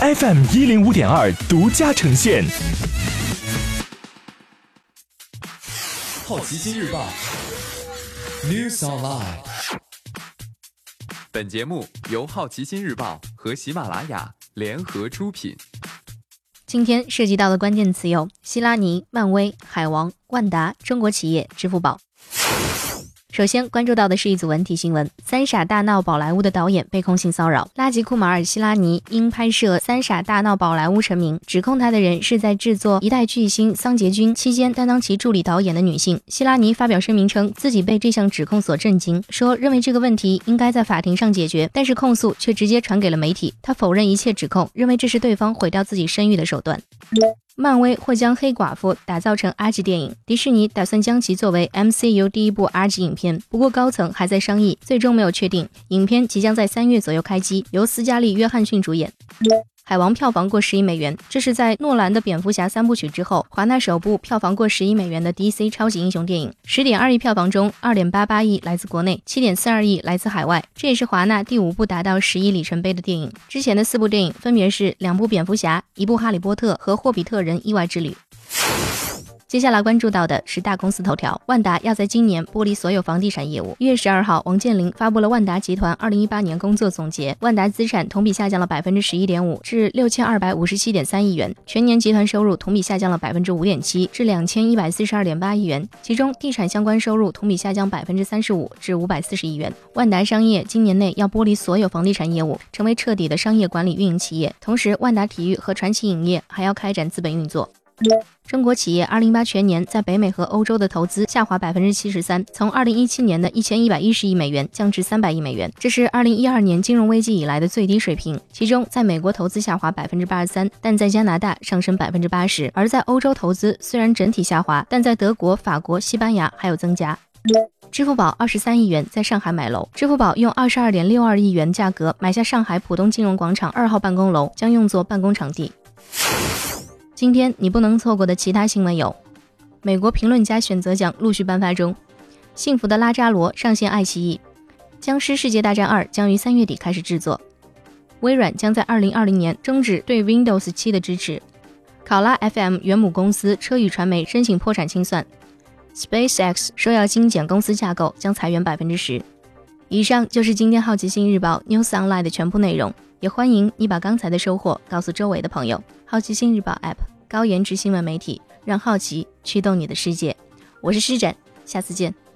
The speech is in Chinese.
FM 一零五点二独家呈现。好奇心日报 News Online。本节目由好奇心日报和喜马拉雅联合出品。今天涉及到的关键词有：希拉尼、漫威、海王、万达、中国企业、支付宝。首先关注到的是一组文体新闻：三傻大闹宝莱坞的导演被控性骚扰。拉吉库马尔·希拉尼因拍摄《三傻大闹宝莱坞》成名，指控他的人是在制作《一代巨星桑杰君》期间担当其助理导演的女性。希拉尼发表声明称，自己被这项指控所震惊，说认为这个问题应该在法庭上解决，但是控诉却直接传给了媒体。他否认一切指控，认为这是对方毁掉自己声誉的手段。漫威或将黑寡妇打造成 R 级电影，迪士尼打算将其作为 MCU 第一部 R 级影片，不过高层还在商议，最终没有确定。影片即将在三月左右开机，由斯嘉丽·约翰逊主演。海王票房过十亿美元，这是在诺兰的蝙蝠侠三部曲之后，华纳首部票房过十亿美元的 DC 超级英雄电影。十点二亿票房中，二点八八亿来自国内，七点四二亿来自海外。这也是华纳第五部达到十亿里程碑的电影。之前的四部电影分别是两部蝙蝠侠、一部哈利波特和霍比特人意外之旅。接下来关注到的是大公司头条，万达要在今年剥离所有房地产业务。一月十二号，王健林发布了万达集团二零一八年工作总结，万达资产同比下降了百分之十一点五，至六千二百五十七点三亿元，全年集团收入同比下降了百分之五点七，至两千一百四十二点八亿元，其中地产相关收入同比下降百分之三十五，至五百四十亿元。万达商业今年内要剥离所有房地产业务，成为彻底的商业管理运营企业。同时，万达体育和传奇影业还要开展资本运作。中国企业二零一八全年在北美和欧洲的投资下滑百分之七十三，从二零一七年的一千一百一十亿美元降至三百亿美元，这是二零一二年金融危机以来的最低水平。其中，在美国投资下滑百分之八十三，但在加拿大上升百分之八十；而在欧洲投资虽然整体下滑，但在德国、法国、西班牙还有增加。支付宝二十三亿元在上海买楼，支付宝用二十二点六二亿元价格买下上海浦东金融广场二号办公楼，将用作办公场地。今天你不能错过的其他新闻有：美国评论家选择奖陆续颁发中，《幸福的拉扎罗》上线爱奇艺，《僵尸世界大战二》将于三月底开始制作，微软将在二零二零年终止对 Windows 七的支持，考拉 FM 原母公司车语传媒申请破产清算，SpaceX 说要精简公司架构，将裁员百分之十。以上就是今天好奇心日报 News Online 的全部内容。也欢迎你把刚才的收获告诉周围的朋友。好奇心日报 App 高颜值新闻媒体，让好奇驱动你的世界。我是施展，下次见。